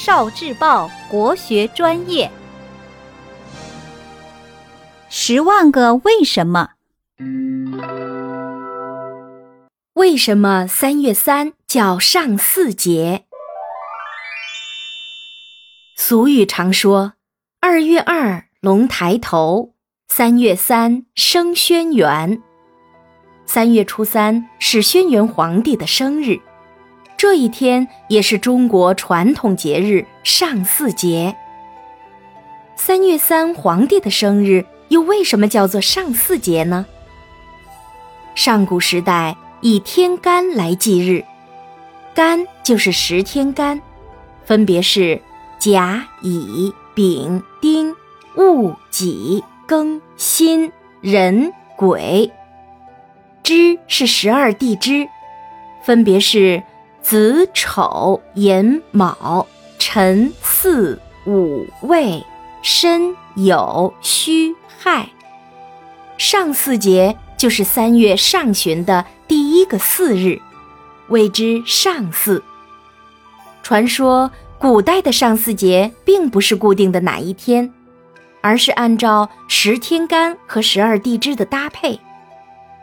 少智报国学专业，十万个为什么？为什么三月三叫上巳节？俗语常说：“二月二龙抬头，三月三生轩辕。”三月初三是轩辕皇帝的生日。这一天也是中国传统节日上巳节。三月三皇帝的生日又为什么叫做上巳节呢？上古时代以天干来记日，干就是十天干，分别是甲、乙、丙、丁、戊、己、庚、辛、壬、癸。支是十二地支，分别是。子丑寅卯辰巳午未申酉戌亥，上巳节就是三月上旬的第一个巳日，谓之上巳。传说古代的上巳节并不是固定的哪一天，而是按照十天干和十二地支的搭配，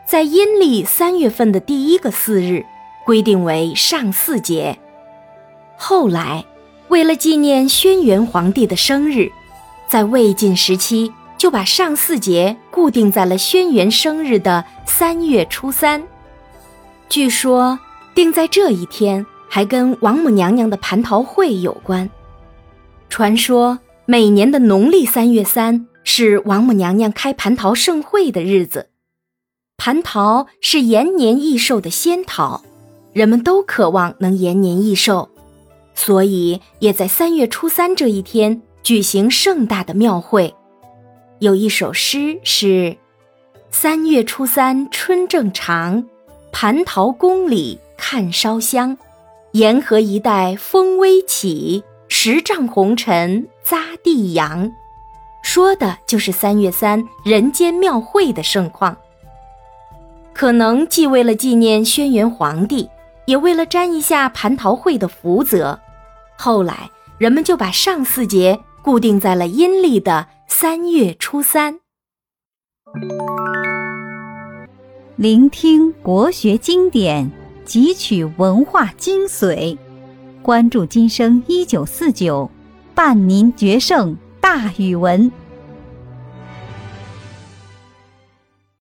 在阴历三月份的第一个巳日。规定为上巳节。后来，为了纪念轩辕皇帝的生日，在魏晋时期就把上巳节固定在了轩辕生日的三月初三。据说，定在这一天还跟王母娘娘的蟠桃会有关。传说，每年的农历三月三是王母娘娘开蟠桃盛会的日子。蟠桃是延年益寿的仙桃。人们都渴望能延年益寿，所以也在三月初三这一天举行盛大的庙会。有一首诗是：“三月初三春正长，蟠桃宫里看烧香。沿河一带风微起，十丈红尘匝地扬。”说的就是三月三人间庙会的盛况。可能既为了纪念轩辕皇帝。也为了沾一下蟠桃会的福泽，后来人们就把上巳节固定在了阴历的三月初三。聆听国学经典，汲取文化精髓，关注今生一九四九，伴您决胜大语文。